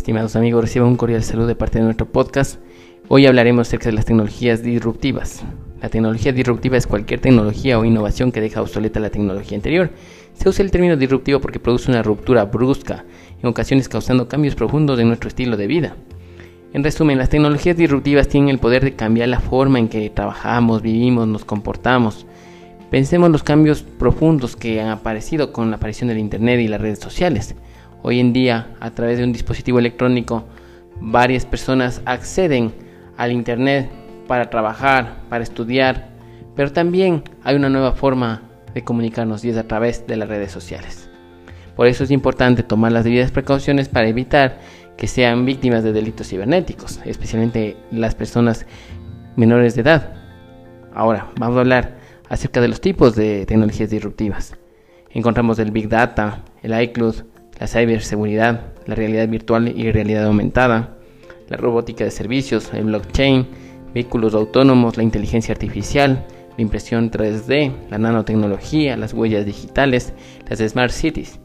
Estimados amigos, reciban un cordial saludo de parte de nuestro podcast. Hoy hablaremos acerca de las tecnologías disruptivas. La tecnología disruptiva es cualquier tecnología o innovación que deja obsoleta la tecnología anterior. Se usa el término disruptivo porque produce una ruptura brusca, en ocasiones causando cambios profundos en nuestro estilo de vida. En resumen, las tecnologías disruptivas tienen el poder de cambiar la forma en que trabajamos, vivimos, nos comportamos. Pensemos en los cambios profundos que han aparecido con la aparición del Internet y las redes sociales. Hoy en día, a través de un dispositivo electrónico, varias personas acceden al Internet para trabajar, para estudiar, pero también hay una nueva forma de comunicarnos y es a través de las redes sociales. Por eso es importante tomar las debidas precauciones para evitar que sean víctimas de delitos cibernéticos, especialmente las personas menores de edad. Ahora, vamos a hablar acerca de los tipos de tecnologías disruptivas. Encontramos el Big Data, el iCloud, la ciberseguridad, la realidad virtual y realidad aumentada, la robótica de servicios, el blockchain, vehículos autónomos, la inteligencia artificial, la impresión 3D, la nanotecnología, las huellas digitales, las smart cities.